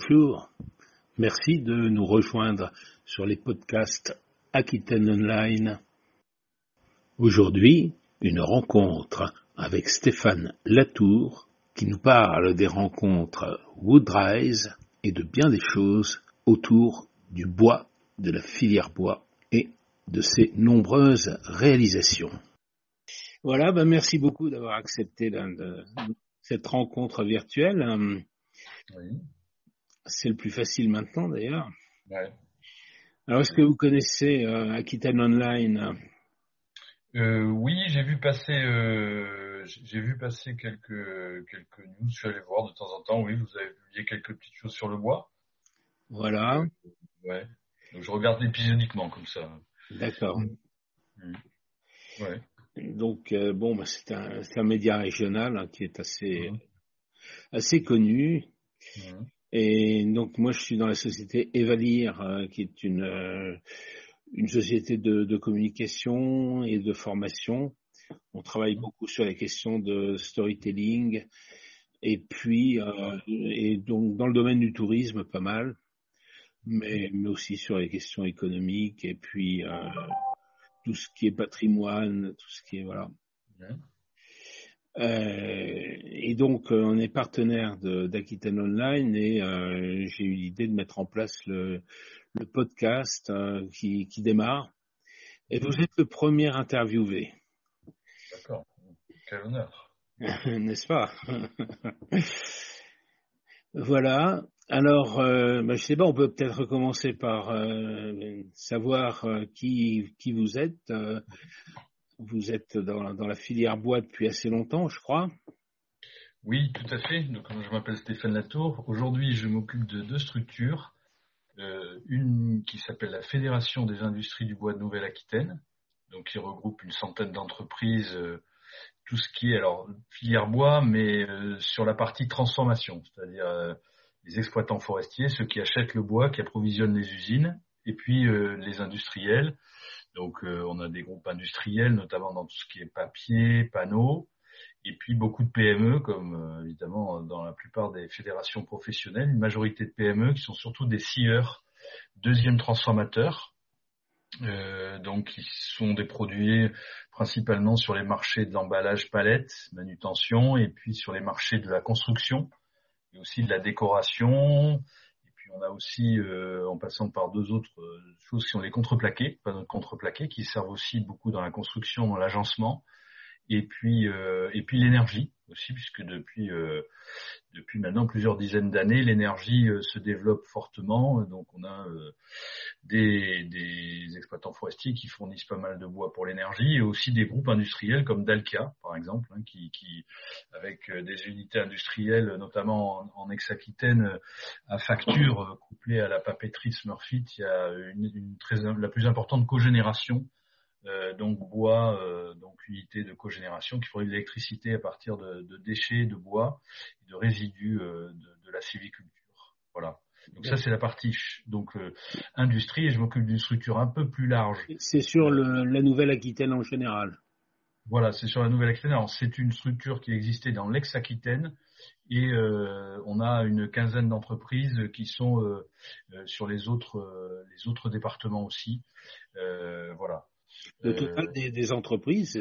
bonjour. Merci de nous rejoindre sur les podcasts Aquitaine Online. Aujourd'hui, une rencontre avec Stéphane Latour qui nous parle des rencontres Woodrise et de bien des choses autour du bois, de la filière bois et de ses nombreuses réalisations. Voilà, ben merci beaucoup d'avoir accepté cette rencontre virtuelle. C'est le plus facile maintenant d'ailleurs. Alors, est-ce que vous connaissez euh, Aquitaine Online? Euh, Oui, j'ai vu passer, euh, j'ai vu passer quelques quelques news. Je suis allé voir de temps en temps. Oui, vous avez publié quelques petites choses sur le bois. Voilà. ouais. Donc, je regarde épisodiquement comme ça. D'accord. Mm. Ouais. Donc bon, bah, c'est un, un, média régional hein, qui est assez mm. assez connu. Mm. Et donc moi je suis dans la société Evalir, euh, qui est une euh, une société de, de, communication et de formation. On travaille beaucoup sur les questions de storytelling et puis euh, et donc dans le domaine du tourisme pas mal, mais, mais aussi sur les questions économiques et puis tout ce qui est patrimoine, tout ce qui est voilà. Euh, et donc, euh, on est partenaire d'Aquitaine Online et euh, j'ai eu l'idée de mettre en place le, le podcast qui, qui, démarre. Et vous êtes le premier interviewé. D'accord. Quel honneur. N'est-ce pas? Voilà. Alors, euh, ben, je sais pas, on peut peut-être recommencer par savoir qui, qui vous êtes. Vous êtes dans, la filière bois depuis assez longtemps, je crois. Oui, tout à fait. Donc, je m'appelle Stéphane Latour. Aujourd'hui, je m'occupe de deux structures. Euh, une qui s'appelle la Fédération des industries du bois de Nouvelle-Aquitaine, donc qui regroupe une centaine d'entreprises, euh, tout ce qui est alors filière bois, mais euh, sur la partie transformation, c'est-à-dire euh, les exploitants forestiers, ceux qui achètent le bois, qui approvisionnent les usines, et puis les industriels donc euh, on a des groupes industriels, notamment dans tout ce qui est papier, panneaux, et puis beaucoup de PME, comme euh, évidemment dans la plupart des fédérations professionnelles, une majorité de PME qui sont surtout des scieurs, deuxième transformateurs, euh, donc qui sont des produits principalement sur les marchés de l'emballage palette, manutention, et puis sur les marchés de la construction, et aussi de la décoration, on a aussi, euh, en passant par deux autres euh, choses qui sont les contreplaqués, pas notre contreplaqués, qui servent aussi beaucoup dans la construction, dans l'agencement, et puis euh, et puis l'énergie aussi, puisque depuis depuis maintenant plusieurs dizaines d'années, l'énergie se développe fortement. Donc on a des, des exploitants forestiers qui fournissent pas mal de bois pour l'énergie et aussi des groupes industriels comme Dalkia, par exemple, hein, qui, qui, avec euh, des unités industrielles, notamment en, ex-Aquitaine, à facture euh, couplée à la papeterie Smurfit, il y a une, une très, la plus importante cogénération euh, donc bois, euh, donc unité de cogénération qui fournit de l'électricité à partir de, de, déchets de bois, de résidus euh, de, de, la civiculture. Voilà. Donc ça c'est la partie donc euh, industrie et je m'occupe d'une structure un peu plus large. C'est sur le, la Nouvelle-Aquitaine en général. Voilà, c'est sur la Nouvelle-Aquitaine. Alors c'est une structure qui existait dans l'ex-Aquitaine et euh, on a une quinzaine d'entreprises qui sont euh, euh sur les autres euh, les autres départements aussi. voilà. Le total des, des entreprises,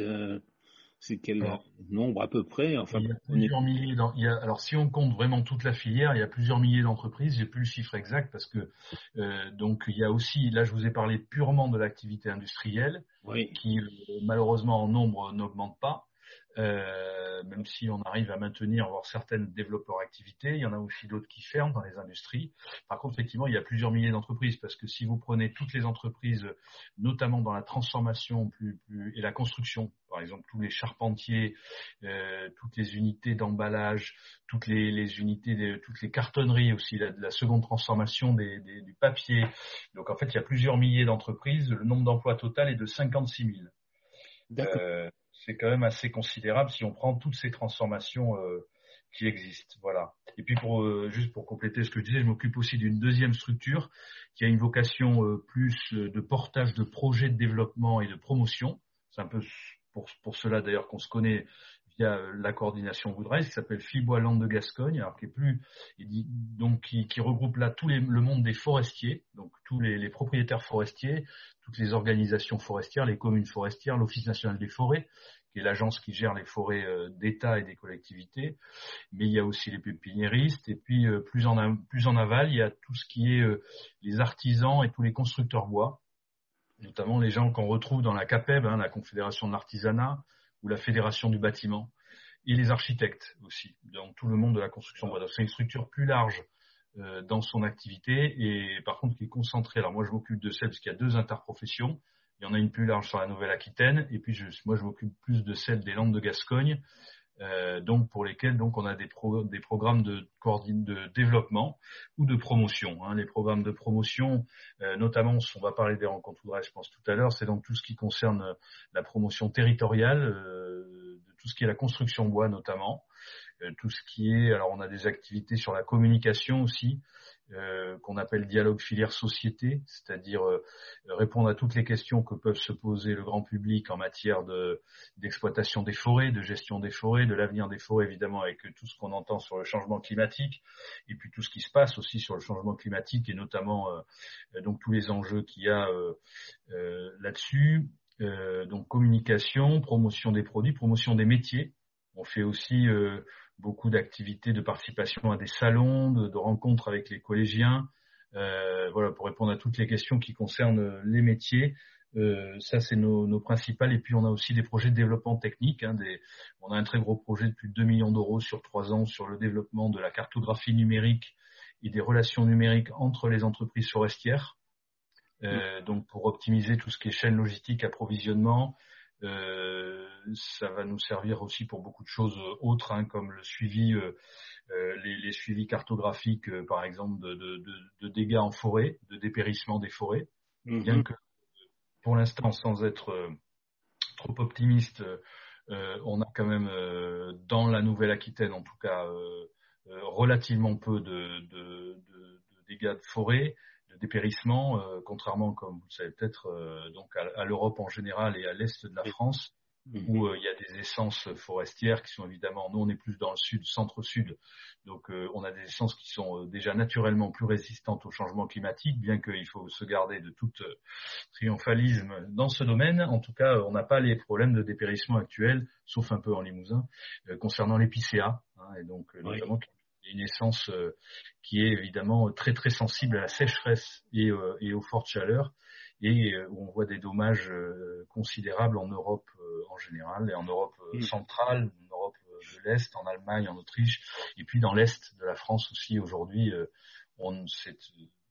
c'est quel nombre à peu près enfin, il y a plusieurs milliers. Il y a, alors si on compte vraiment toute la filière, il y a plusieurs milliers d'entreprises. J'ai plus le chiffre exact parce que euh, donc il y a aussi là je vous ai parlé purement de l'activité industrielle oui. qui euh, malheureusement en nombre n'augmente pas. Euh, même si on arrive à maintenir, voire certaines développent leur activité, il y en a aussi d'autres qui ferment dans les industries. Par contre, effectivement, il y a plusieurs milliers d'entreprises parce que si vous prenez toutes les entreprises, notamment dans la transformation plus, plus, et la construction, par exemple tous les charpentiers, euh, toutes les unités d'emballage, toutes les, les, unités, de, toutes les cartonneries aussi, la, la seconde transformation des, des, du papier. Donc en fait, il y a plusieurs milliers d'entreprises. Le nombre d'emplois total est de 56 000. Euh, c'est quand même assez considérable si on prend toutes ces transformations euh, qui existent. Voilà. Et puis pour euh, juste pour compléter ce que je disais, je m'occupe aussi d'une deuxième structure qui a une vocation euh, plus de portage de projets de développement et de promotion. C'est un peu pour, pour cela d'ailleurs qu'on se connaît il y a la coordination Woodrise qui s'appelle Fibois Land de Gascogne, alors qui est plus, donc qui, regroupe là tout le monde des forestiers, donc tous les, propriétaires forestiers, toutes les organisations forestières, les communes forestières, l'Office national des forêts, qui est l'agence qui gère les forêts euh, d'État et des collectivités, mais il y a aussi les pépiniéristes, et puis euh, plus en, plus en aval, il y a tout ce qui est euh, les artisans et tous les constructeurs bois, notamment les gens qu'on retrouve dans la CAPEB, hein, la Confédération de l'artisanat, ou la Fédération du bâtiment, et les architectes aussi, dans tout le monde de la construction. C'est une structure plus large dans son activité, et par contre qui est concentrée. Alors moi je m'occupe de celle parce qu'il y a deux interprofessions, il y en a une plus large sur la Nouvelle-Aquitaine, et puis je, moi je m'occupe plus de celle des Landes de Gascogne, euh, donc pour lesquelles donc on a des, des programmes de, de développement ou de promotion. Hein. Les programmes de promotion, euh, notamment, on va parler des rencontres ouvrage, je pense tout à l'heure, c'est donc tout ce qui concerne euh, la promotion territoriale, de tout ce qui est la construction bois notamment, tout ce qui est, alors on a des activités sur la communication aussi, euh, qu'on appelle dialogue filière société, c'est-à-dire euh, répondre à toutes les questions que peuvent se poser le grand public en matière d'exploitation des forêts, de gestion des forêts, de l'avenir des forêts évidemment avec tout ce qu'on entend sur le changement climatique et puis tout ce qui se passe aussi sur le changement climatique et notamment euh, donc tous les enjeux qu'il y a là-dessus. donc communication, promotion des produits, promotion des métiers. On fait aussi beaucoup d'activités de participation à des salons, de, rencontres avec les collégiens, euh, voilà, pour répondre à toutes les questions qui concernent les métiers. Euh, ça, c'est nos, nos principales. Et puis, on a aussi des projets de développement technique. Hein, des, on a un très gros projet de plus de 2 millions d'euros sur trois ans sur le développement de la cartographie numérique et des relations numériques entre les entreprises forestières. Euh, donc, pour optimiser tout ce qui est chaîne logistique, approvisionnement, euh, ça va nous servir aussi pour beaucoup de choses autres, hein, comme le suivi, euh, euh, les, les, suivis cartographiques, par exemple, de, de, de, dégâts en forêt, de dépérissement des forêts. Mhm. Bien que, pour l'instant, sans être trop optimiste, on a quand même, dans la Nouvelle-Aquitaine, en tout cas, relativement peu de, de, dégâts de forêt de dépérissement, euh, contrairement, comme vous le savez peut-être, euh, donc à, l'Europe en général et à l'est de la France, mhm. où euh, il y a des essences forestières qui sont évidemment, nous on est plus dans le sud, centre-sud, donc on a des essences qui sont déjà naturellement plus résistantes au changement climatique, bien qu'il faut se garder de tout triomphalisme dans ce domaine. En tout cas, on n'a pas les problèmes de dépérissement actuels, sauf un peu en Limousin, concernant l'épicéa, hein, et donc notamment une essence euh, qui est évidemment très très sensible à la sécheresse et, euh, et aux fortes chaleurs et euh, où on voit des dommages considérables en Europe en général et en Europe mm. centrale, en Europe de l'Est, en Allemagne, en Autriche et puis dans l'Est de la France aussi aujourd'hui. c'est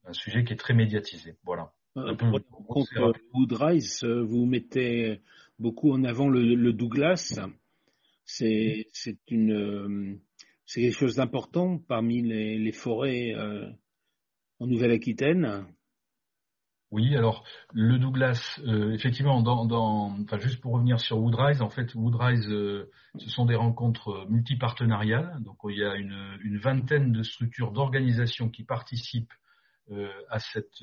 un sujet qui est très médiatisé. Voilà. contre Woodrise, vous mettez beaucoup en avant le, le Douglas. C'est une c'est quelque chose d'important parmi les, forêts euh, en Nouvelle-Aquitaine. Oui, alors le Douglas, euh, effectivement, dans, enfin, juste pour revenir sur Woodrise, en fait, Woodrise, euh, ce sont des rencontres multipartenariales. Donc, il y a une, vingtaine de structures d'organisation qui participent à, cette,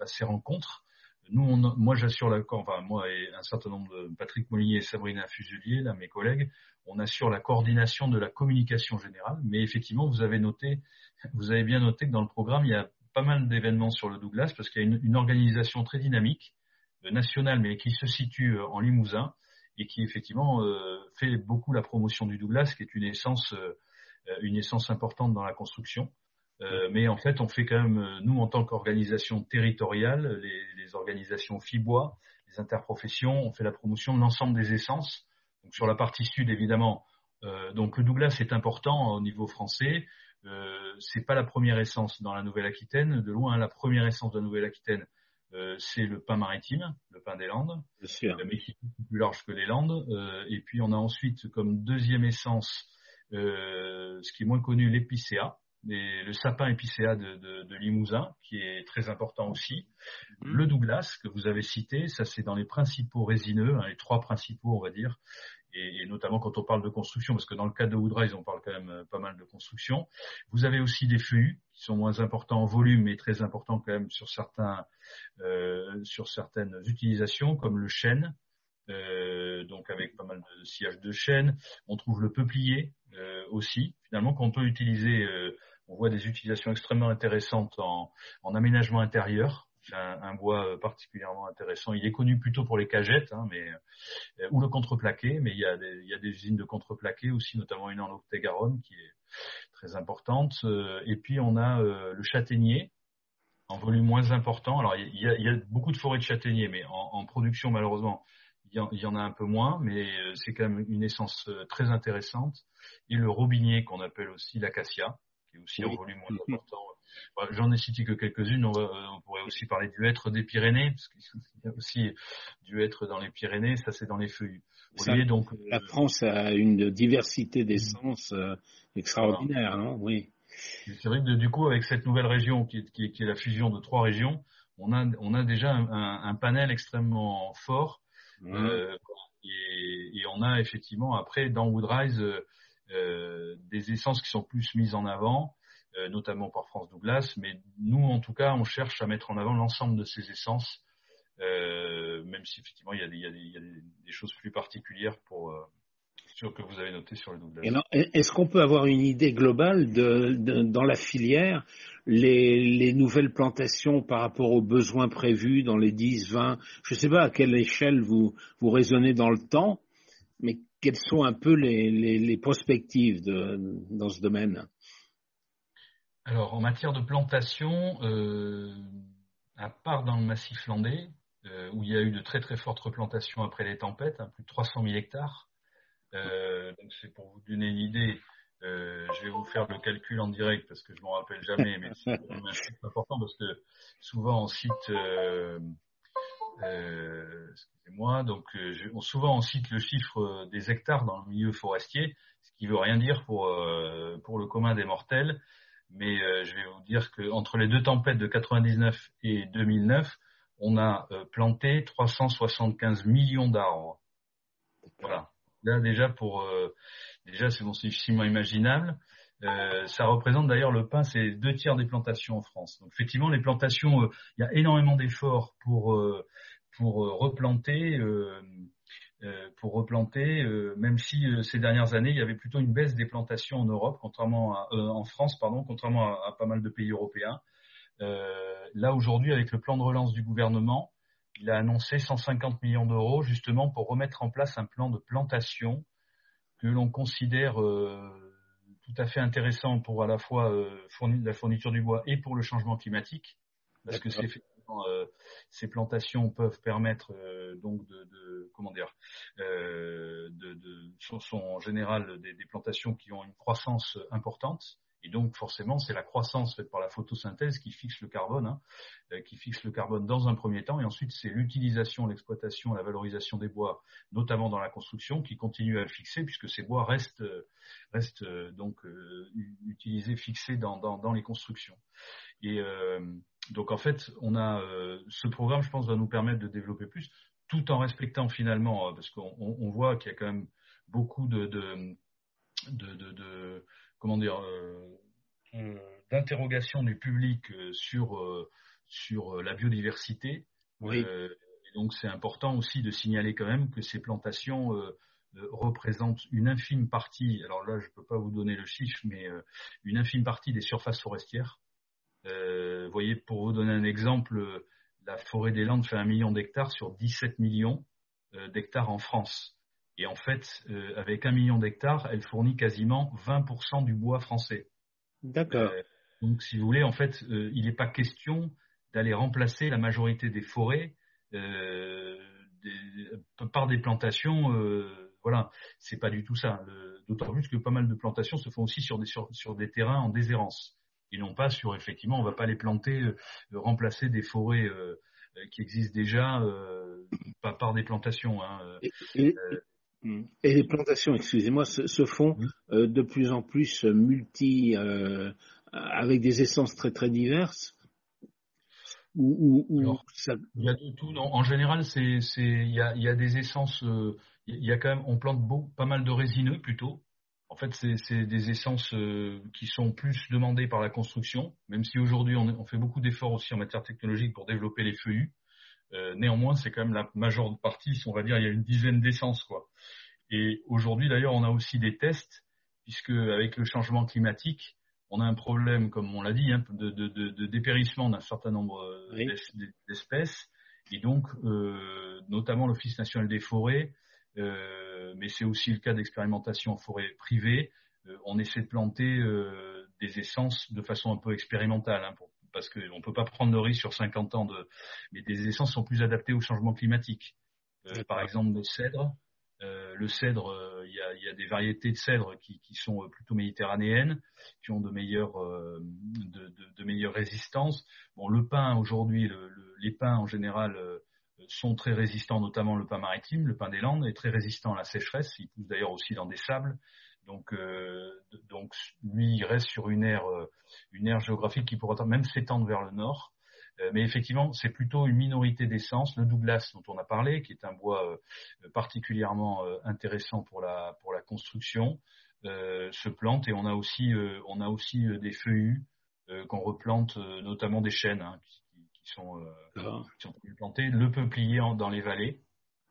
à ces rencontres. Nous, moi, j'assure la, enfin, moi et un certain nombre de Patrick Molinier et Sabrina Fuselier, là, mes collègues, on assure la coordination de la communication générale. Mais effectivement, vous avez noté, vous avez bien noté que dans le programme, il y a pas mal d'événements sur le Douglas parce qu'il y a une, organisation très dynamique, euh, nationale, mais qui se situe euh, en Limousin et qui effectivement euh, fait beaucoup la promotion du Douglas, qui est une essence, une essence importante dans la construction. Mais en fait, on fait quand même, nous, en tant qu'organisation territoriale, les, les organisations FIBOIS, les interprofessions, on fait la promotion de l'ensemble des essences donc sur la partie sud, évidemment, euh, donc le Douglas est important au niveau français. Euh, c'est pas la première essence dans la Nouvelle-Aquitaine. De loin, la première essence de la Nouvelle-Aquitaine, euh, c'est le pain maritime, le pain des Landes, euh, mais qui est plus large que les Landes. et puis on a ensuite comme deuxième essence, ce qui est moins connu, l'épicéa, le sapin épicéa de, de, de, Limousin, qui est très important aussi. Mmh. Le Douglas, que vous avez cité, ça c'est dans les principaux résineux, hein, les trois principaux on va dire, et, notamment quand on parle de construction, parce que dans le cas de Woodrise, on parle quand même euh, pas mal de construction. Vous avez aussi des feuillus qui sont moins importants en volume, mais très importants quand même sur certains, euh, sur certaines utilisations, comme le chêne, donc avec pas mal de sillage de chêne. On trouve le peuplier aussi. Finalement, qu'on peut utiliser, on voit des utilisations extrêmement intéressantes en, en aménagement intérieur un, bois euh, particulièrement intéressant. Il est connu plutôt pour les cagettes, hein, mais euh, ou le contreplaqué, mais il y a des, il y a des usines de contreplaqué aussi, notamment une en Lot-et-Garonne qui est très importante. Euh, et puis on a le châtaignier en volume moins important. Alors il y a, il y a beaucoup de forêts de châtaignier, mais en, en production malheureusement il y, en, il y, en, a un peu moins, mais c'est quand même une essence très intéressante. Et le robinier qu'on appelle aussi l'acacia, qui est aussi en volume moins important J'en ai cité que quelques-unes. On, pourrait aussi parler du hêtre des Pyrénées, parce qu'il y a aussi du hêtre dans les Pyrénées. Ça, c'est dans les feuilles. donc, la euh, France a une diversité d'essences euh, extraordinaire, hein, oui. C'est vrai que du coup, avec cette nouvelle région qui est, la fusion de trois régions, on a, on a déjà un, panel extrêmement fort. Euh, et, on a effectivement après dans Woodrise des essences qui sont plus mises en avant euh, notamment par France Douglas. Mais nous, en tout cas, on cherche à mettre en avant l'ensemble de ces essences, euh, même si effectivement il y a des, des, choses plus particulières pour euh, sur que vous avez noté sur le Douglas. Est-ce qu'on peut avoir une idée globale de, de dans la filière les, les, nouvelles plantations par rapport aux besoins prévus dans les 10, 20, je ne sais pas à quelle échelle vous, vous raisonnez dans le temps, mais quelles sont un peu les, les, les perspectives de, dans ce domaine? Alors, en matière de plantation, euh, à part dans le massif landais, euh, où il y a eu de très très fortes replantations après les tempêtes, hein, plus de 300 000 hectares. Euh, donc c'est pour vous donner une idée. je vais vous faire le calcul en direct parce que je m'en rappelle jamais, mais c'est important parce que souvent on cite, excusez-moi, donc souvent on cite le chiffre des hectares dans le milieu forestier, ce qui veut rien dire pour pour le commun des mortels mais euh, je vais vous dire qu'entre les deux tempêtes de 99 et 2009, on a euh, planté 375 millions d'arbres. Voilà. Là déjà pour euh, déjà c'est bon, difficilement imaginable. ça représente d'ailleurs le pain, c'est deux tiers des plantations en France. Donc effectivement, les plantations, il y a énormément d'efforts pour pour replanter euh, pour replanter, euh, même si euh, ces dernières années il y avait plutôt une baisse des plantations en Europe, contrairement à, en France, pardon, contrairement à, pas mal de pays européens. là aujourd'hui, avec le plan de relance du gouvernement, il a annoncé 150 millions d'euros justement pour remettre en place un plan de plantation que l'on considère tout à fait intéressant pour à la fois la fourniture du bois et pour le changement climatique, parce que c'est euh, ces plantations peuvent permettre euh, donc de, comment dire euh, de, de sont, en général des, plantations qui ont une croissance importante et donc forcément c'est la croissance faite par la photosynthèse qui fixe le carbone hein, qui fixe le carbone dans un premier temps. Et ensuite c'est l'utilisation l'exploitation la valorisation des bois notamment dans la construction qui continue à le fixer puisque ces bois restent restent donc utilisés fixés dans, dans, les constructions. Et donc en fait, on a euh, ce programme, je pense, va nous permettre de développer plus, tout en respectant finalement, euh, parce qu'on voit qu'il y a quand même beaucoup de, comment dire, euh, d'interrogations du public sur sur la biodiversité. Oui. et donc c'est important aussi de signaler quand même que ces plantations représentent une infime partie. Alors là, je ne peux pas vous donner le chiffre, mais une infime partie des surfaces forestières. Euh, voyez, pour vous donner un exemple, la forêt des Landes fait un million d'hectares sur 17 millions euh, d'hectares en France. Et en fait, euh, avec un million d'hectares, elle fournit quasiment 20% du bois français. D'accord. donc, si vous voulez, en fait, il n'est pas question d'aller remplacer la majorité des forêts par des plantations. voilà, c'est pas du tout ça. D'autant plus que pas mal de plantations se font aussi sur des, sur des terrains en déshérence et non pas sur effectivement on va pas les planter, euh, remplacer des forêts euh, euh, qui existent déjà pas par des plantations. Hein, et, les plantations, excusez-moi, se, font de plus en plus multi avec des essences très très diverses. Ou, Il y a de tout. En général, c'est il y a, y a, des essences. il y a quand même on plante pas mal de résineux plutôt. En fait, c'est des essences euh, qui sont plus demandées par la construction, même si aujourd'hui on, fait beaucoup d'efforts aussi en matière technologique pour développer les feuillus. Néanmoins, c'est quand même la majeure partie, on va dire, il y a une dizaine d'essences, quoi. Et aujourd'hui, d'ailleurs, on a aussi des tests, puisque avec le changement climatique, on a un problème, comme on l'a dit, hein, de, de, de, dépérissement d'un certain nombre d'espèces. Et donc, euh, notamment l'Office national des forêts, euh, mais c'est aussi le cas d'expérimentation en forêt privée, euh, on essaie de planter euh, des essences de façon un peu expérimentale, hein, pour, parce qu'on ne peut pas prendre de risque sur 50 ans, de, mais des essences sont plus adaptées au changement climatique. Euh, par exemple, le cèdre, euh, le cèdre, euh, il y a, y, a, des variétés de cèdre qui, qui, sont plutôt méditerranéennes, qui ont de meilleures, de, de, de meilleures résistances. Bon, le pin aujourd'hui, le, les pins en général sont très résistants, notamment le pin maritime, le pin des Landes est très résistant à la sécheresse. Il pousse d'ailleurs aussi dans des sables. Donc, euh, donc lui, il reste sur une aire, une aire géographique qui pourra même s'étendre vers le nord. Euh, mais effectivement, c'est plutôt une minorité d'essence. Le Douglas dont on a parlé, qui est un bois euh, particulièrement euh, intéressant pour la pour la construction, se plante et on a aussi on a aussi des feuillus qu'on replante, notamment des chênes hein, qui, qui, sont, qui, sont, plantés. Le peuplier dans les vallées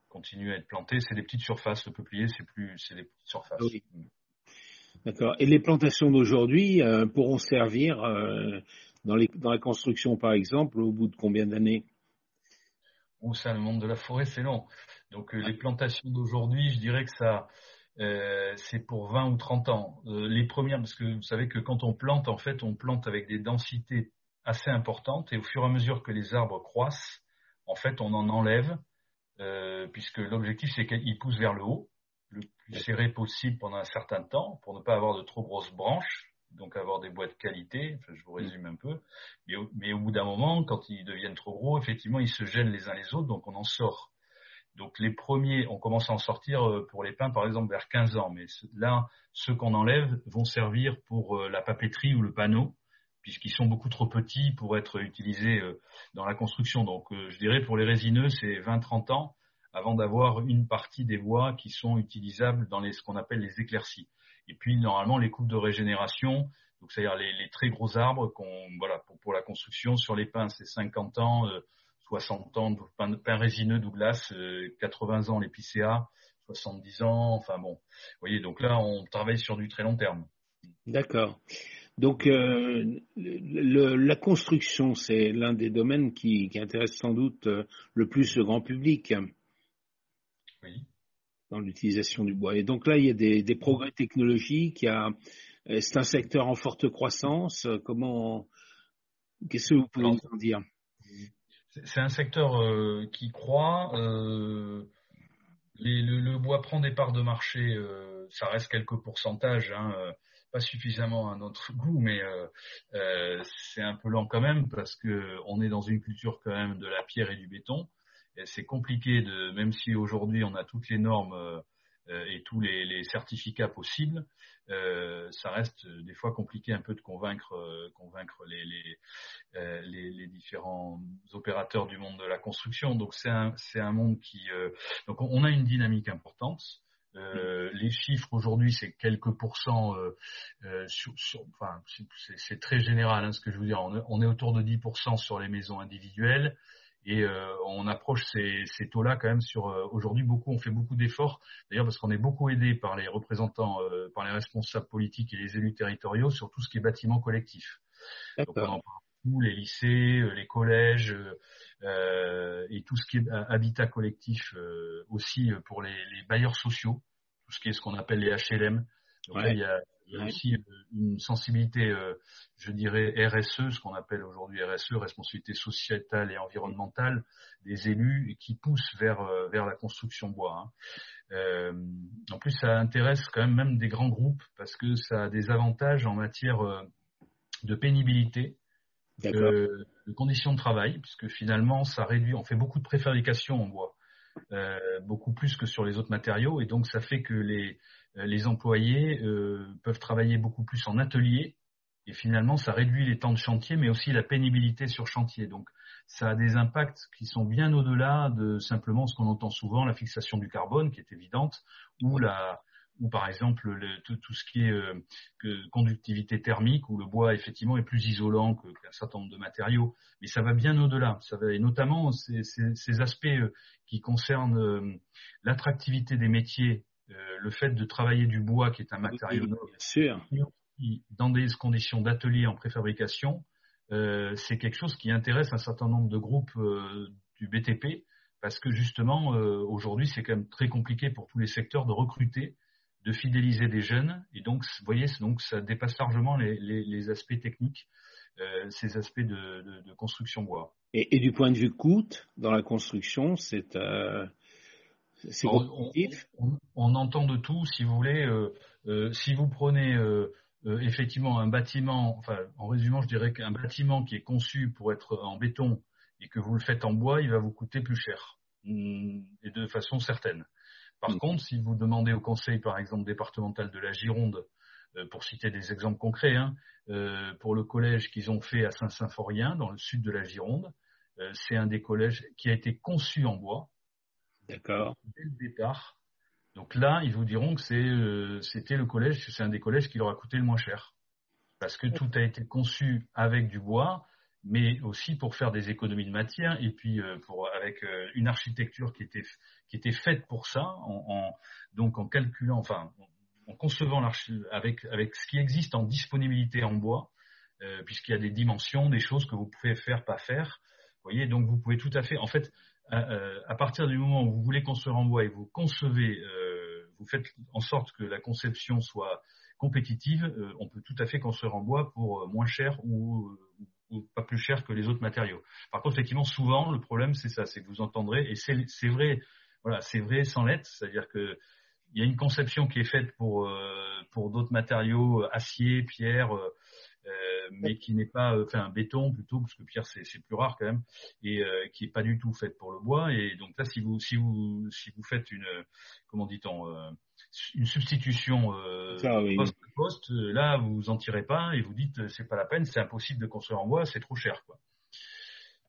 continue à être planté. C'est des petites surfaces. Le peuplier, c'est plus c'est des petites surfaces. D'accord. Et les plantations d'aujourd'hui pourront servir dans, la construction, par exemple, au bout de combien d'années? Ou ça, le monde de la forêt, c'est long. Donc euh, les plantations d'aujourd'hui, je dirais que ça, euh, c'est pour 20 ou 30 ans. Euh, les premières, parce que vous savez que quand on plante, en fait, on plante avec des densités assez importantes et au fur et à mesure que les arbres croissent, en fait, on en enlève, puisque l'objectif, c'est qu'ils poussent vers le haut, le plus serré possible pendant un certain temps, pour ne pas avoir de trop grosses branches donc avoir des bois de qualité, je vous résume un peu, mais mais au bout d'un moment, quand ils deviennent trop gros, effectivement, ils se gênent les uns les autres, donc on en sort. Donc les premiers, on commence à en sortir euh, pour les pins, par exemple, vers 15 ans, mais là, ceux qu'on enlève vont servir pour euh, la papeterie ou le panneau, puisqu'ils sont beaucoup trop petits pour être utilisés euh, dans la construction. Donc je dirais pour les résineux, c'est 20-30 ans avant d'avoir une partie des bois qui sont utilisables dans les, ce qu'on appelle les éclaircies. Et puis normalement les coupes de régénération, donc c'est-à-dire les, les, très gros arbres qu'on voilà pour, pour, la construction sur les pins c'est 50 ans, 60 euh, ans de pin, résineux Douglas, 80 euh, ans l'épicéa, 70 ans, enfin bon, vous voyez donc là on travaille sur du très long terme. D'accord. Donc euh, le, la construction, c'est l'un des domaines qui, qui, intéresse sans doute euh, le plus le grand public. Oui dans l'utilisation du bois. Et donc là, il y a des, des progrès technologiques. Il y a, euh, c'est un secteur en forte croissance. Comment, qu'est-ce que vous pouvez nous en dire? C'est un secteur euh, qui croît. Euh, les, le, le, bois prend des parts de marché. Euh, ça reste quelques pourcentages. Hein, euh, pas suffisamment à notre goût, mais c'est un peu lent quand même parce que on est dans une culture quand même de la pierre et du béton c'est compliqué de, même si aujourd'hui on a toutes les normes euh, et tous les, les certificats possibles, euh, ça reste des fois compliqué un peu de convaincre, euh, convaincre les, les, euh, les, les, différents opérateurs du monde de la construction. Donc c'est un, c'est un monde qui, euh, donc on a une dynamique importante. Euh, les chiffres aujourd'hui, c'est quelques pourcents. Euh, sur, sur, enfin, c'est très général hein, ce que je veux dire. On est, on est autour de 10% sur les maisons individuelles. Et euh, on approche ces, ces taux-là quand même sur euh, aujourd'hui beaucoup. On fait beaucoup d'efforts, d'ailleurs parce qu'on est beaucoup aidé par les représentants, euh, par les responsables politiques et les élus territoriaux sur tout ce qui est bâtiment collectif. Donc on en parle les lycées, les collèges et tout ce qui est habitat collectif aussi pour les, les, bailleurs sociaux, tout ce qui est ce qu'on appelle les HLM. Donc là, il y a, il y a aussi une sensibilité, euh, je dirais, RSE, ce qu'on appelle aujourd'hui RSE, responsabilité sociétale et environnementale des élus, qui poussent vers, euh, vers la construction bois. Hein. Euh, en plus, ça intéresse quand même même des grands groupes parce que ça a des avantages en matière de pénibilité, de, de, conditions de travail, puisque finalement, ça réduit, on fait beaucoup de préfabrication en bois. Euh, beaucoup plus que sur les autres matériaux et donc ça fait que les, les employés euh, peuvent travailler beaucoup plus en atelier et finalement ça réduit les temps de chantier mais aussi la pénibilité sur chantier. Donc ça a des impacts qui sont bien au-delà de simplement ce qu'on entend souvent, la fixation du carbone qui est évidente ou la ou par exemple le, tout, ce qui est euh, conductivité thermique, où le bois effectivement est plus isolant qu'un certain nombre de matériaux, mais ça va bien au-delà. Et notamment ces, ces, aspects euh, qui concernent euh, l'attractivité des métiers, le fait de travailler du bois, qui est un matériau sûr. dans des conditions d'atelier en préfabrication, c'est quelque chose qui intéresse un certain nombre de groupes du BTP parce que justement aujourd'hui c'est quand même très compliqué pour tous les secteurs de recruter de fidéliser des jeunes. Et donc, vous voyez, donc ça dépasse largement les, aspects techniques, euh, ces aspects de, construction bois. Et, du point de vue coût, dans la construction, c'est euh, on, on, entend de tout, si vous voulez. Euh, euh, si vous prenez effectivement un bâtiment, enfin, en résumant, je dirais qu'un bâtiment qui est conçu pour être en béton et que vous le faites en bois, il va vous coûter plus cher, mm, et de façon certaine. Par mm. contre, si vous demandez au conseil, par exemple, départemental de la Gironde, euh, pour citer des exemples concrets, hein, euh, pour le collège qu'ils ont fait à Saint-Symphorien, dans le sud de la Gironde, euh, c'est un des collèges qui a été conçu en bois. D'accord. Dès le départ. Donc là, ils vous diront que c'était le collège, c'est un des collèges qui leur a coûté le moins cher. Parce que tout a été conçu avec du bois, mais aussi pour faire des économies de matière et puis euh, avec euh, une architecture qui était faite pour ça en, donc en calculant en concevant avec ce qui existe en disponibilité en bois euh, puisqu'il y a des dimensions des choses que vous pouvez faire pas faire vous voyez donc vous pouvez tout à fait en fait à, partir du moment où vous voulez construire en bois et vous concevez vous faites en sorte que la conception soit compétitive, on peut tout à fait construire en bois pour moins cher ou, ou pas plus cher que les autres matériaux. Par contre, effectivement, souvent, le problème, c'est ça, c'est que vous entendrez, et c'est vrai, voilà, c'est vrai sans l'être, c'est-à-dire que il y a une conception qui est faite pour euh, pour d'autres matériaux, euh, acier, pierre, euh, mais qui n'est pas, enfin, béton plutôt, parce que pierre c'est plus rare quand même, et qui est pas du tout faite pour le bois. Et donc là, si vous si vous si vous faites une, comment dit-on, une substitution euh, poste poste, euh, là vous en tirez pas et vous dites euh, c'est pas la peine, c'est impossible de construire en bois, c'est trop cher quoi.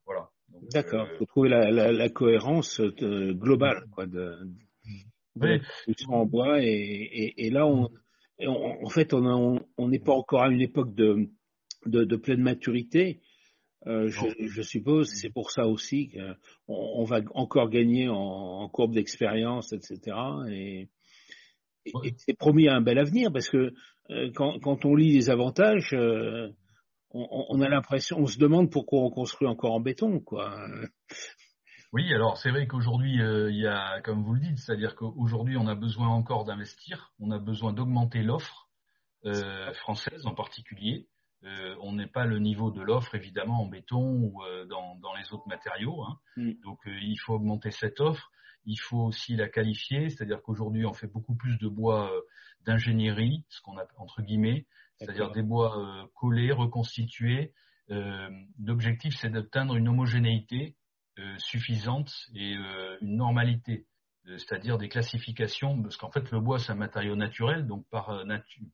Voilà. D'accord. Il faut trouver la, cohérence globale quoi de, de en bois et, là on, en fait on n'est pas encore à une époque de de, pleine maturité. je, suppose c'est pour ça aussi qu'on on va encore gagner en, en courbe d'expérience, etc. Et, et, c'est promis à un bel avenir parce que euh, quand, quand, on lit les avantages, euh, on, on, a l'impression, on se demande pourquoi on construit encore en béton, quoi. Oui, alors c'est vrai qu'aujourd'hui, euh, il y a, comme vous le dites, c'est-à-dire qu'aujourd'hui, on a besoin encore d'investir, on a besoin d'augmenter l'offre euh, française en particulier. Euh, on n'est pas le niveau de l'offre évidemment en béton ou dans, dans, les autres matériaux. Hein. Mm. Donc il faut augmenter cette offre il faut aussi la qualifier, c'est-à-dire qu'aujourd'hui on fait beaucoup plus de bois euh, d'ingénierie, ce qu'on a entre guillemets, c'est-à-dire des bois euh, collés, reconstitués. Euh, L'objectif c'est d'atteindre une homogénéité suffisante et une normalité, c'est-à-dire des classifications, parce qu'en fait le bois c'est un matériau naturel, donc par,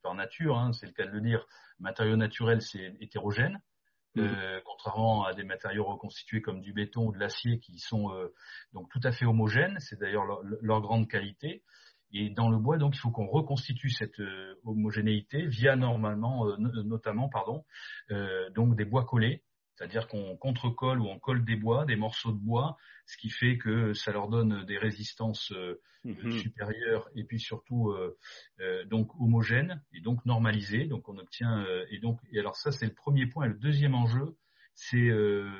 par nature, hein, c'est le cas de le dire, matériau naturel c'est hétérogène. Mmh. Euh, contrairement à des matériaux reconstitués comme du béton ou de l'acier qui sont euh, donc tout à fait homogènes, c'est d'ailleurs leur, grande qualité. Et dans le bois, donc, il faut qu'on reconstitue cette euh, homogénéité via normalement, notamment, pardon, donc des bois collés, c'est-à-dire qu'on contre-colle ou on colle des bois, des morceaux de bois, ce qui fait que ça leur donne des résistances euh, mhm. supérieures et puis surtout euh, euh, donc homogènes et donc normalisées. Donc on obtient et donc et alors ça c'est le premier point. Et le deuxième enjeu, c'est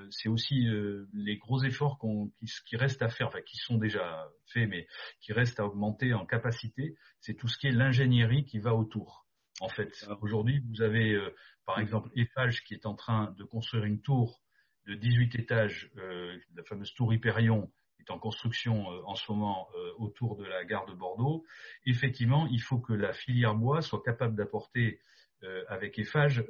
c'est aussi les gros efforts qui, qui, restent à faire, enfin qui sont déjà faits, mais qui restent à augmenter en capacité. C'est tout ce qui est l'ingénierie qui va autour. En fait, aujourd'hui, vous avez par exemple, Eiffage qui est en train de construire une tour de 18 étages, euh, la fameuse tour Hyperion, est en construction euh, en ce moment euh, autour de la gare de Bordeaux. Effectivement, il faut que la filière bois soit capable d'apporter avec Eiffage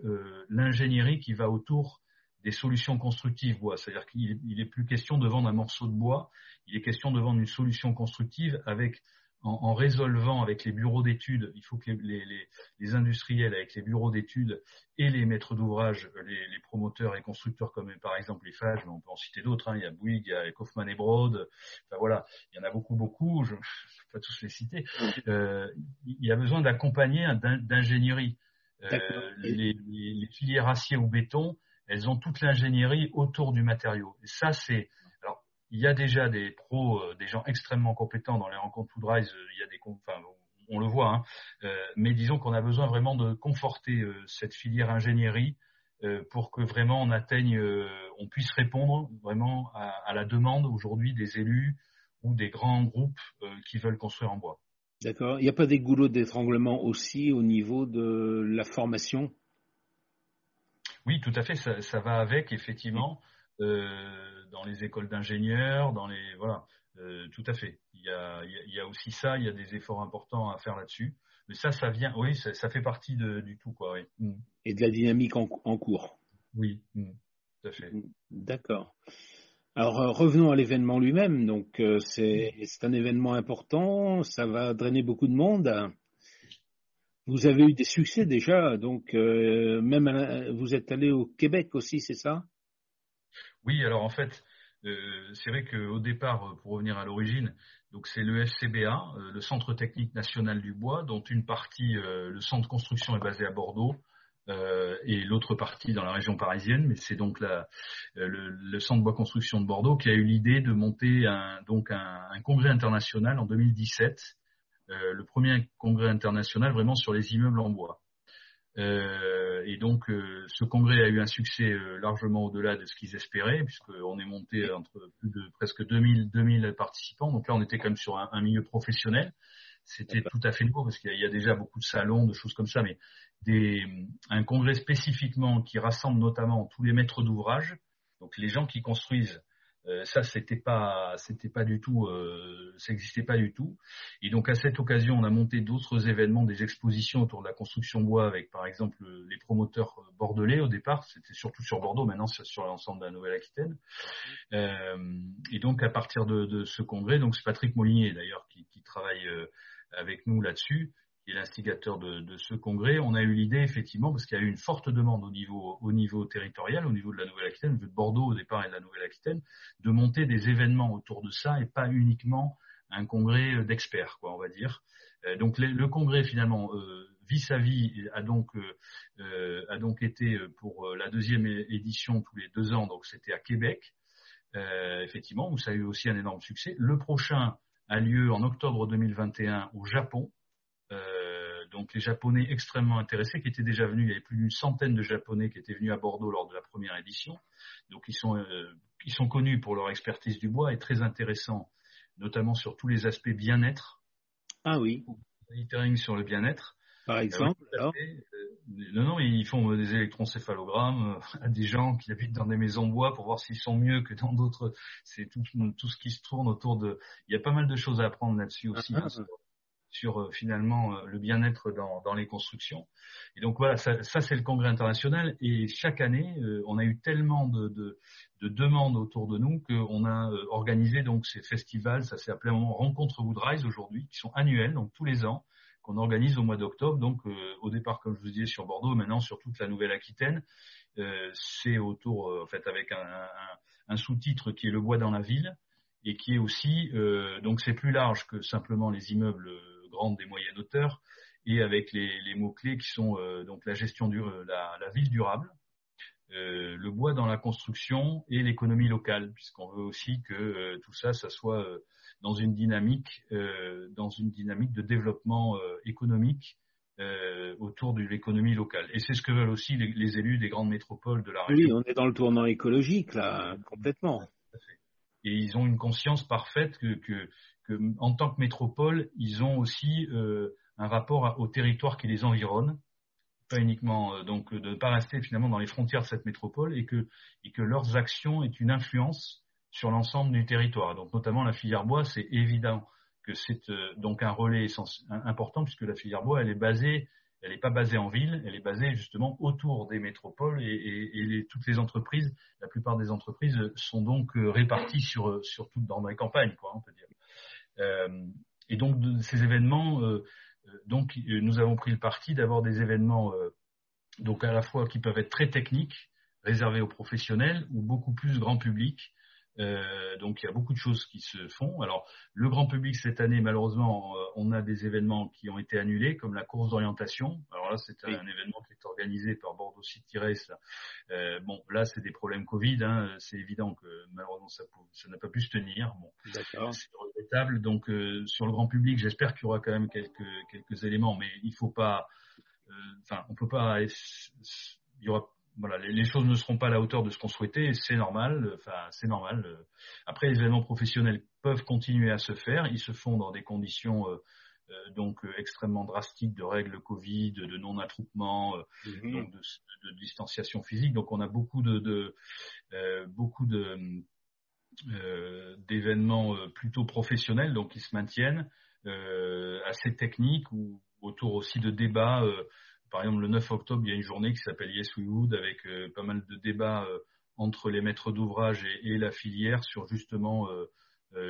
l'ingénierie qui va autour des solutions constructives bois. C'est-à-dire qu'il n'est plus question de vendre un morceau de bois, il est question de vendre une solution constructive avec en, résolvant avec les bureaux d'études, il faut que les, industriels avec les bureaux d'études et les maîtres d'ouvrage, les, promoteurs et constructeurs comme par exemple les FAGE, on peut en citer d'autres, hein, il y a Bouygues, il y a Kaufmann et Broad, enfin voilà, il y en a beaucoup, beaucoup, je ne vais pas tous les citer. Euh, il y a besoin d'accompagner d'ingénierie. Euh, les, filières acier ou béton, elles ont toute l'ingénierie autour du matériau. Et ça, c'est il y a déjà des pros, euh, des gens extrêmement compétents dans les rencontres Foodrise. Euh, il y a des, enfin, on le voit, hein, euh, mais disons qu'on a besoin vraiment de conforter cette filière ingénierie pour que vraiment on atteigne, on puisse répondre vraiment à, la demande aujourd'hui des élus ou des grands groupes qui veulent construire en bois. D'accord. Il n'y a pas des goulots d'étranglement aussi au niveau de la formation? Oui, tout à fait. Ça, ça va avec, effectivement. Dans les écoles d'ingénieurs, dans les voilà, euh, tout à fait. Il y, a, il y, a, aussi ça, il y a des efforts importants à faire là-dessus. Mais ça, ça vient, oui, ça, ça fait partie de, du tout, quoi. Oui. Mm. Et de la dynamique en, en cours. Oui, mm. tout à fait. Mm. D'accord. Alors euh, revenons à l'événement lui-même. Donc c'est un événement important, ça va drainer beaucoup de monde. Vous avez eu des succès déjà, donc même vous êtes allé au Québec aussi, c'est ça? Oui, alors en fait, euh, c'est vrai qu'au départ, euh, pour revenir à l'origine, donc c'est le FCBA, euh, le Centre technique national du bois, dont une partie, le centre de construction est basé à Bordeaux. et l'autre partie dans la région parisienne, mais c'est donc la, le, centre bois construction de Bordeaux qui a eu l'idée de monter un, donc un, un, congrès international en 2017, le premier congrès international vraiment sur les immeubles en bois. Euh, et donc, euh, ce congrès a eu un succès euh, largement au-delà de ce qu'ils espéraient, puisqu'on est monté entre plus de presque 2000, 2000 participants. Donc là, on était quand même sur un, milieu professionnel. C'était tout à fait nouveau parce qu'il y, a déjà beaucoup de salons, de choses comme ça, mais des, un congrès spécifiquement qui rassemble notamment tous les maîtres d'ouvrage, donc les gens qui construisent euh, ça, c'était pas, c'était pas du tout, euh, ça n'existait pas du tout. Et donc à cette occasion, on a monté d'autres événements, des expositions autour de la construction bois, avec par exemple les promoteurs bordelais au départ. C'était surtout sur Bordeaux, maintenant c'est sur l'ensemble de la Nouvelle-Aquitaine. Euh, et donc à partir de, de, ce congrès, donc c'est Patrick Molinier d'ailleurs qui, qui travaille euh, avec nous là-dessus qui l'instigateur de, de, ce congrès, on a eu l'idée effectivement, parce qu'il y a eu une forte demande au niveau, au niveau territorial, au niveau de la Nouvelle-Aquitaine, de Bordeaux au départ et de la Nouvelle-Aquitaine, de monter des événements autour de ça et pas uniquement un congrès d'experts, quoi, on va dire. Euh, donc le, congrès finalement euh, vis-à-vis a donc euh, a donc été pour la deuxième édition tous les deux ans, donc c'était à Québec, effectivement, où ça a eu aussi un énorme succès. Le prochain a lieu en octobre 2021 au Japon, euh, donc les Japonais extrêmement intéressés, qui étaient déjà venus, il y avait plus d'une centaine de Japonais qui étaient venus à Bordeaux lors de la première édition. Donc ils sont, euh, ils sont connus pour leur expertise du bois et très intéressants, notamment sur tous les aspects bien-être. Ah oui. Monitoring sur le bien-être. Par exemple, euh, non, non, ils font des électroencéphalogrammes à des gens qui habitent dans des maisons bois pour voir s'ils sont mieux que dans d'autres. C'est tout, tout, ce qui se tourne autour de. Il y a pas mal de choses à apprendre là-dessus aussi. Ah, hein, sur euh, finalement euh, le bien-être dans, dans, les constructions. Et donc voilà, ça, ça c'est le congrès international. Et chaque année, euh, on a eu tellement de, de, de demandes autour de nous qu'on a organisé donc ces festivals. Ça s'est appelé Rencontre Woodrise aujourd'hui, qui sont annuels, donc tous les ans, qu'on organise au mois d'octobre. Donc au départ, comme je vous disais, sur Bordeaux, maintenant sur toute la Nouvelle-Aquitaine. c'est autour, en fait, avec un, un, un sous-titre qui est le bois dans la ville et qui est aussi, donc c'est plus large que simplement les immeubles grande et moyenne hauteur, et avec les, les mots-clés qui sont euh, donc la gestion du euh, la, la ville durable, euh, le bois dans la construction et l'économie locale, puisqu'on veut aussi que tout ça, ça soit dans une dynamique, dans une dynamique de développement économique autour de l'économie locale. Et c'est ce que veulent aussi les, les, élus des grandes métropoles de la région. Oui, on est dans le tournant écologique là, complètement. Et ils ont une conscience parfaite que, que que, en tant que métropole, ils ont aussi euh, un rapport au territoire qui les environne, pas uniquement euh, donc de ne pas rester finalement dans les frontières de cette métropole et que, et que leurs actions aient une influence sur l'ensemble du territoire. Donc notamment la filière bois, c'est évident que c'est euh, donc un relais important puisque la filière bois, elle est basée, elle n'est pas basée en ville, elle est basée justement autour des métropoles et, et, et les, toutes les entreprises, la plupart des entreprises sont donc réparties sur, sur toutes dans les campagnes, quoi, on peut dire. Euh, et donc ces événements, donc nous avons pris le parti d'avoir des événements donc à la fois qui peuvent être très techniques, réservés aux professionnels, ou beaucoup plus grand public, euh, donc il y a beaucoup de choses qui se font. Alors le grand public cette année, malheureusement, euh, on a des événements qui ont été annulés, comme la course d'orientation. Alors là, c'est un événement qui est organisé par Bordeaux City Race. Euh, bon, là, c'est des problèmes Covid. Hein. C'est évident que malheureusement ça n'a pas pu se tenir. Bon, c'est regrettable. Donc sur le grand public, j'espère qu'il y aura quand même quelques quelques éléments, mais il faut pas. Enfin, on peut pas. Il y aura voilà, les, choses ne seront pas à la hauteur de ce qu'on souhaitait, c'est normal. Enfin, c'est normal. Après, les événements professionnels peuvent continuer à se faire. Ils se font dans des conditions euh, euh, donc euh, extrêmement drastiques de règles Covid, de non-attroupement, mhm. donc de, distanciation physique. Donc, on a beaucoup de, de beaucoup de d'événements plutôt professionnels, donc qui se maintiennent, assez techniques ou autour aussi de débats par exemple, le 9 octobre, il y a une journée qui s'appelle Yes We Would avec euh, pas mal de débats euh, entre les maîtres d'ouvrage et, la filière sur justement euh,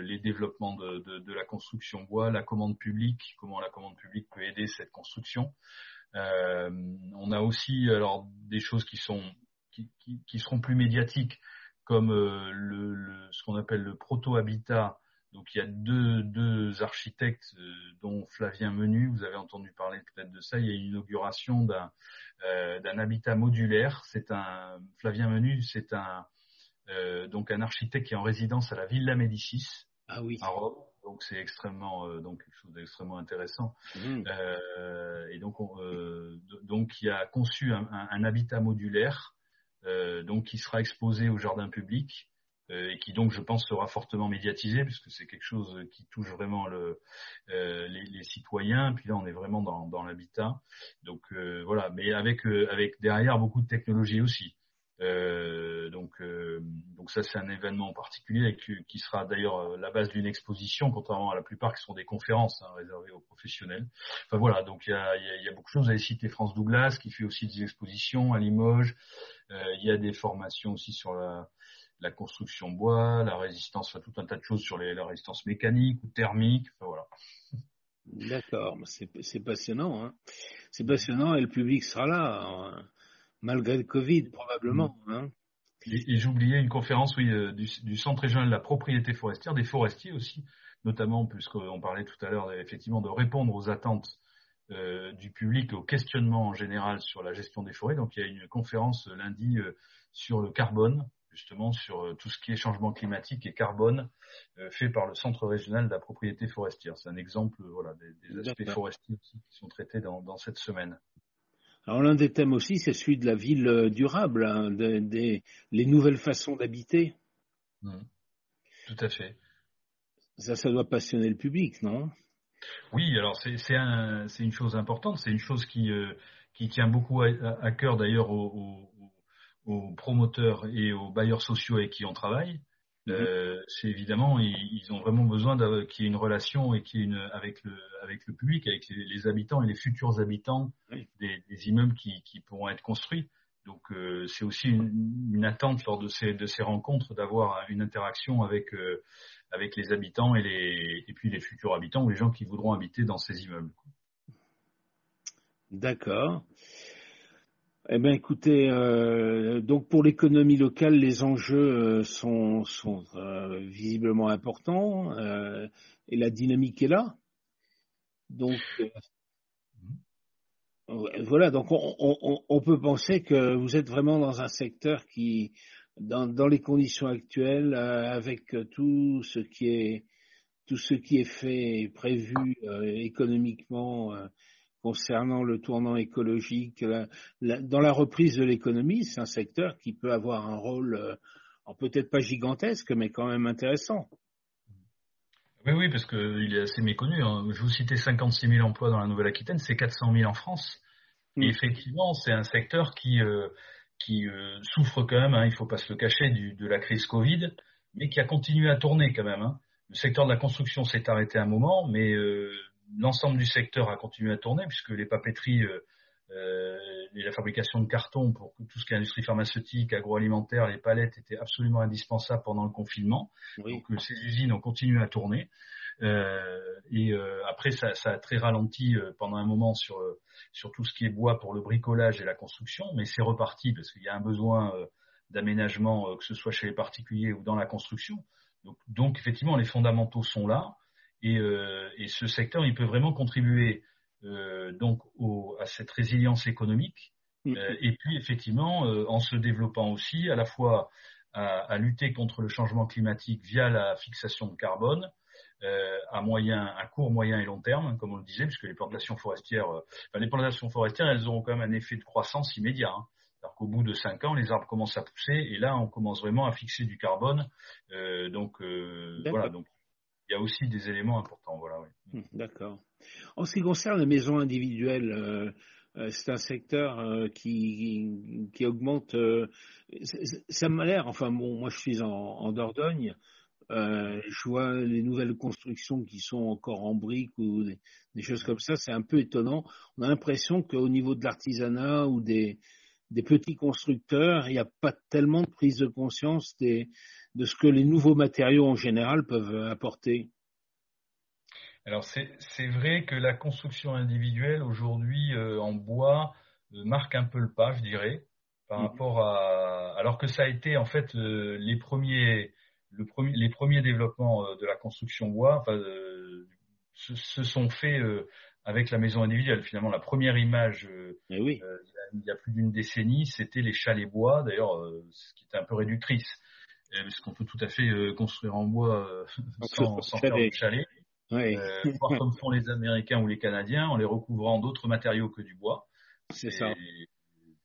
les développements de, la construction bois, la commande publique, comment la commande publique peut aider cette construction. on a aussi alors des choses qui sont qui, seront plus médiatiques comme ce qu'on appelle le proto-habitat donc il y a deux, deux architectes, euh, dont Flavien Menu, vous avez entendu parler peut-être de ça. Il y a une inauguration d'un euh, d'un habitat modulaire. C'est un Flavien Menu, c'est un euh, donc un architecte qui est en résidence à la Villa Médicis ah oui. à Rome. Donc c'est extrêmement donc quelque chose d'extrêmement intéressant. Mmh. et donc donc il a conçu un, un, un habitat modulaire donc qui sera exposé au jardin public euh, et qui donc je pense sera fortement médiatisé puisque c'est quelque chose qui touche vraiment le, euh, les, les, citoyens. Puis là on est vraiment dans, dans l'habitat. Donc euh, voilà, mais avec avec derrière beaucoup de technologie aussi. Euh, donc, euh, donc ça c'est un événement en particulier qui, qui sera d'ailleurs la base d'une exposition, contrairement à la plupart qui sont des conférences hein, réservées aux professionnels. Enfin voilà, donc il y a, y, y a, beaucoup de choses. Vous avez cité France Douglas qui fait aussi des expositions à Limoges. il y a des formations aussi sur la, la construction bois, la résistance, enfin, tout un tas de choses sur les, la résistance mécanique ou thermique. Enfin, voilà. D'accord, c'est passionnant. Hein. C'est passionnant et le public sera là, hein, malgré le Covid probablement. Mm. Hein. Et, j'oubliais une conférence oui, euh, du, du, Centre régional de la propriété forestière, des forestiers aussi, notamment puisqu'on parlait tout à l'heure effectivement de répondre aux attentes euh, du public, aux questionnements en général sur la gestion des forêts. Donc il y a une conférence lundi euh, sur le carbone, justement sur euh, tout ce qui est changement climatique et carbone euh, fait par le Centre régional de la propriété forestière. C'est un exemple euh, voilà, des, aspects forestiers qui sont traités dans, cette semaine. Alors l'un des thèmes aussi, c'est celui de la ville durable, hein, des, les nouvelles façons d'habiter. Mmh. Tout à fait. Ça, ça doit passionner le public, non? Oui, alors c'est un, une chose importante, c'est une chose qui, qui tient beaucoup à, cœur d'ailleurs aux, aux promoteurs et aux bailleurs sociaux avec qui on travaille, mhm. euh, c'est évidemment ils, ont vraiment besoin qu'il y ait une relation et qu'il y ait une avec le avec le public, avec les, habitants et les futurs habitants des, des, immeubles qui, qui, pourront être construits. Donc euh, c'est aussi une, une, attente lors de ces de ces rencontres d'avoir une interaction avec euh, avec les habitants et les et puis les futurs habitants ou les gens qui voudront habiter dans ces immeubles. D'accord. Eh bien, écoutez, euh, donc pour l'économie locale, les enjeux euh, sont, sont euh, visiblement importants euh, et la dynamique est là. Donc voilà, donc on, on, on, peut penser que vous êtes vraiment dans un secteur qui, dans, dans les conditions actuelles, avec tout ce qui est tout ce qui est fait et prévu économiquement concernant le tournant écologique, dans la reprise de l'économie, c'est un secteur qui peut avoir un rôle, euh, peut-être pas gigantesque, mais quand même intéressant. Oui, oui, parce qu'il est assez méconnu. Hein. Je vous citais 56 000 emplois dans la Nouvelle-Aquitaine, c'est 400 000 en France. Et mm. effectivement, c'est un secteur qui, euh, qui euh, souffre quand même, hein, il ne faut pas se le cacher, du, de la crise Covid, mais qui a continué à tourner quand même. Hein. Le secteur de la construction s'est arrêté un moment, mais l'ensemble du secteur a continué à tourner puisque les papeteries euh, euh, et la fabrication de carton pour tout ce qui est industrie pharmaceutique, agroalimentaire, les palettes étaient absolument indispensables pendant le confinement. Donc euh, ces usines ont continué à tourner. et après, ça, ça, a très ralenti pendant un moment sur sur tout ce qui est bois pour le bricolage et la construction, mais c'est reparti parce qu'il y a un besoin d'aménagement, que ce soit chez les particuliers ou dans la construction. Donc, donc effectivement, les fondamentaux sont là. Et, et, ce secteur, il peut vraiment contribuer euh, donc au, à cette résilience économique. Mm. Euh, et puis effectivement, euh, en se développant aussi à la fois à, à, lutter contre le changement climatique via la fixation de carbone, euh, à moyen, à court, moyen et long terme, comme on le disait, puisque les plantations forestières, enfin, les plantations forestières, elles auront quand même un effet de croissance immédiat. Hein. Alors qu'au bout de cinq ans, les arbres commencent à pousser et là, on commence vraiment à fixer du carbone. Euh, donc voilà, donc il y a aussi des éléments importants. Voilà. Oui. Hmm, d'accord. En ce qui concerne les maisons individuelles, euh, euh, c'est un secteur euh, qui, qui augmente. ça m'a l'air. Enfin bon, moi je suis en, en Dordogne. je vois les nouvelles constructions qui sont encore en briques ou des, des choses comme ça. C'est un peu étonnant. On a l'impression qu'au niveau de l'artisanat ou des, des petits constructeurs, il n'y a pas tellement de prise de conscience des, de ce que les nouveaux matériaux en général peuvent apporter Alors c'est vrai que la construction individuelle aujourd'hui euh, en bois euh, marque un peu le pas, je dirais, par mhm. rapport à alors que ça a été en fait euh, les premiers le premier, les premiers développements de la construction bois enfin, se, se, sont faits avec la maison individuelle. Finalement, la première image eh oui. il y a plus d'une décennie, c'était les chalets bois, d'ailleurs, ce qui était un peu réductrice parce qu'on peut tout à fait euh, construire en bois euh, sans, sans faire de chalet. Oui. Euh, comme font les Américains ou les Canadiens en les recouvrant d'autres matériaux que du bois. C'est ça.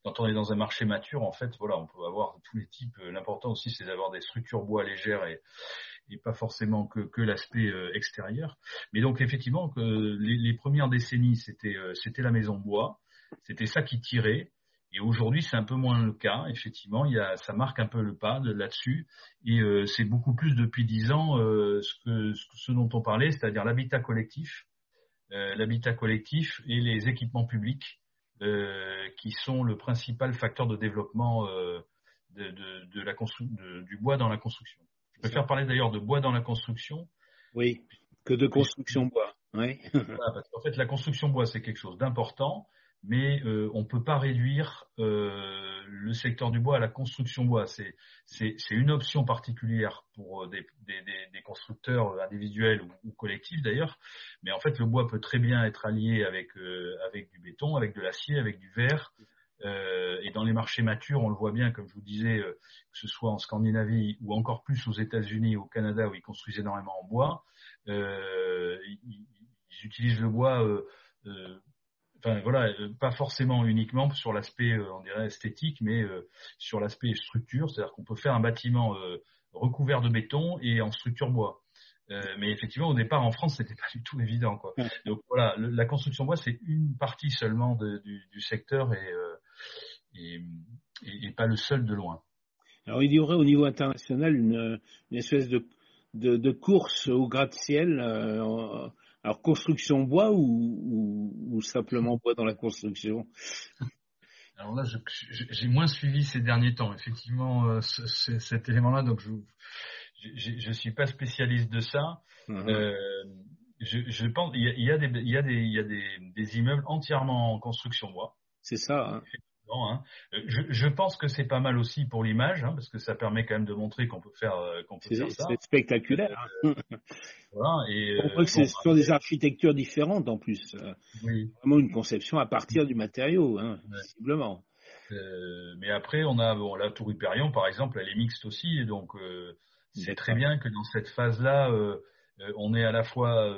Quand on est dans un marché mature, en fait, voilà, on peut avoir tous les types. L'important aussi, c'est d'avoir des structures bois légères et, pas forcément que, l'aspect extérieur. Mais donc effectivement, les, premières décennies, c'était c'était la maison bois, c'était ça qui tirait. Et aujourd'hui, c'est un peu moins le cas. Effectivement, il y a, ça marque un peu le pas là-dessus. Et euh, c'est beaucoup plus depuis dix ans euh, ce, dont on parlait, c'est-à-dire l'habitat collectif, euh, l'habitat collectif et les équipements publics, euh, qui sont le principal facteur de développement euh, de, de, de, la de, du bois dans la construction. Je préfère parler d'ailleurs de bois dans la construction. Oui, que de construction bois. Oui. voilà, parce qu'en fait, la construction bois, c'est quelque chose d'important mais euh, on ne peut pas réduire euh, le secteur du bois à la construction bois. C'est, c'est, c'est une option particulière pour euh, des, des, des constructeurs individuels ou, collectifs d'ailleurs, mais en fait le bois peut très bien être allié avec, euh, avec du béton, avec de l'acier, avec du verre. et dans les marchés matures, on le voit bien, comme je vous disais, que ce soit en Scandinavie ou encore plus aux États-Unis, au Canada où ils construisent énormément en bois, ils, ils, utilisent le bois enfin voilà, euh, pas forcément uniquement sur l'aspect, euh, on dirait esthétique, mais euh, sur l'aspect structure, c'est-à-dire qu'on peut faire un bâtiment recouvert de béton et en structure bois. mais effectivement, au départ, en France, c'était pas du tout évident, quoi. Donc voilà, la construction bois, c'est une partie seulement de, du, du, secteur et, et, et, pas le seul de loin. Alors, il y aurait au niveau international une, une espèce de, de, de course au gratte-ciel alors construction bois ou, ou, simplement bois dans la construction? Alors là, j'ai moins suivi ces derniers temps, effectivement, euh, cet élément-là. Donc, je ne suis pas spécialiste de ça. Uh-huh. euh, je, je, pense il y a, il y a, des, y a, des, y a des, des immeubles entièrement en construction bois. C'est ça. Hein. Hein. Euh, je, je, pense que c'est pas mal aussi pour l'image, hein, parce que ça permet quand même de montrer qu'on peut faire, euh, qu'on peut faire ça. C'est spectaculaire. Euh, voilà, et, On voit que c'est sur des architectures différentes en plus. Oui. Vraiment une conception à partir du matériau, hein, visiblement. Euh, mais après, on a bon, la tour Hyperion, par exemple, elle est mixte aussi, donc euh, c'est très bien que dans cette phase-là, euh, on ait à la fois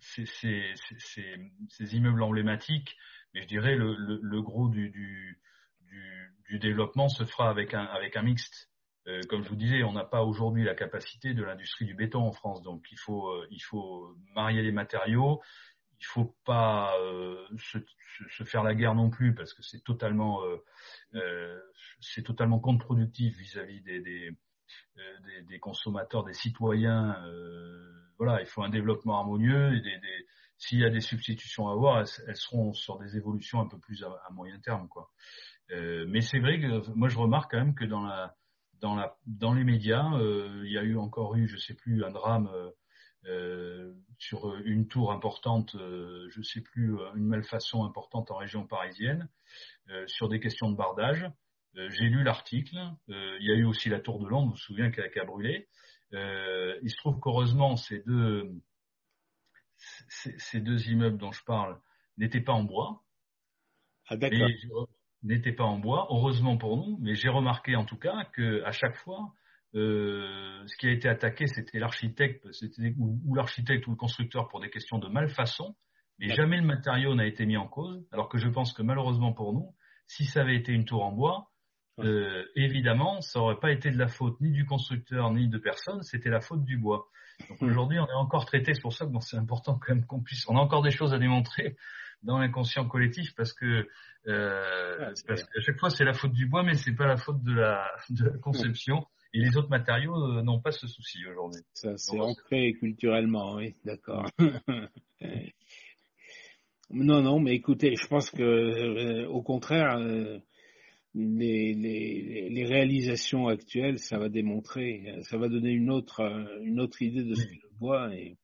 ces, ces, ces, ces, immeubles emblématiques, mais je dirais le, le, le gros du, du, du, du, développement se fera avec un, avec un mixte. Euh, comme je vous disais, on n'a pas aujourd'hui la capacité de l'industrie du béton en France, donc il faut, euh, il faut marier les matériaux. Il faut pas euh, se, se, faire la guerre non plus parce que c'est totalement, euh, euh, c'est totalement contre-productif vis-à-vis des, des, des, des, consommateurs, des citoyens. voilà, il faut un développement harmonieux et des, des s'il y a des substitutions à avoir, elles, seront sur des évolutions un peu plus à, moyen terme, quoi. Euh, mais c'est vrai que moi je remarque quand même que dans la dans la dans les médias, euh, il y a eu encore eu, je sais plus, un drame sur une tour importante, je ne sais plus, une malfaçon importante en région parisienne, sur des questions de bardage. J'ai lu l'article. il y a eu aussi la tour de Londres, vous vous souvenez, qui a, qui a brûlé. il se trouve qu'heureusement, ces deux, ces deux immeubles dont je parle n'étaient pas en bois. Ah, d'accord. N'étaient pas en bois, heureusement pour nous, mais j'ai remarqué en tout cas que à chaque fois, euh, ce qui a été attaqué, c'était l'architecte, ou, ou l'architecte ou le constructeur pour des questions de malfaçon, mais jamais le matériau n'a été mis en cause. Alors que je pense que malheureusement pour nous, si ça avait été une tour en bois, euh, évidemment, ça aurait pas été de la faute ni du constructeur ni de personne, c'était la faute du bois. Aujourd'hui, on est encore traité, c'est pour ça que c'est important quand même qu'on puisse, on a encore des choses à démontrer dans l'inconscient collectif parce que euh, parce qu'à chaque fois c'est la faute du bois, mais c'est pas la faute de la, de la conception. Et les autres matériaux euh, n'ont pas ce souci aujourd'hui. Ça, c'est ancré culturellement, oui, d'accord. non, non, mais écoutez, je pense que euh, au contraire, euh, les, les, les, réalisations actuelles, ça va démontrer, ça va donner une autre, une autre idée de ce que le bois et,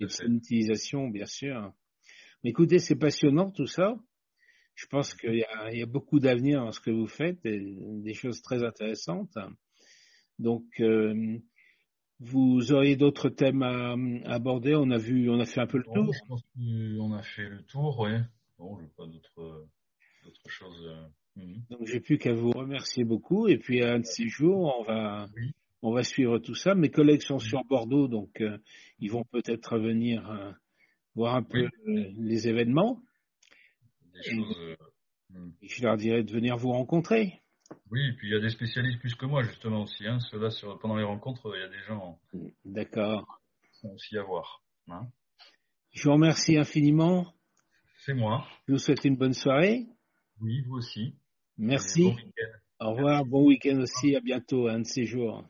et de son utilisation, bien sûr. Mais écoutez, c'est passionnant tout ça. Je pense qu'il y a, il y a beaucoup d'avenir dans ce que vous faites, et des choses très intéressantes. Donc, euh, vous auriez d'autres thèmes à, aborder? On a vu, on a fait un peu le tour. Je pense qu'on a fait le tour, oui. Bon, je pas d'autres, d'autres choses. Euh, mhm. Donc, j'ai plus qu'à vous remercier beaucoup. Et puis, un de ces jours, on va, on va suivre tout ça. Mes collègues sont sur Bordeaux, donc euh, ils vont peut-être venir voir un peu les événements. Euh, hmm. je leur dirai de venir vous rencontrer. Oui, et puis il y a des spécialistes plus que moi justement aussi. Hein. Ceux-là, pendant les rencontres, il y a des gens. D'accord. aussi à voir. Hein. Je vous remercie infiniment. C'est moi. Je vous souhaite une bonne soirée. Oui, vous aussi. Merci. Au revoir. Bon week-end aussi. À bientôt, un de ces jours.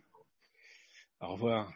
Au revoir.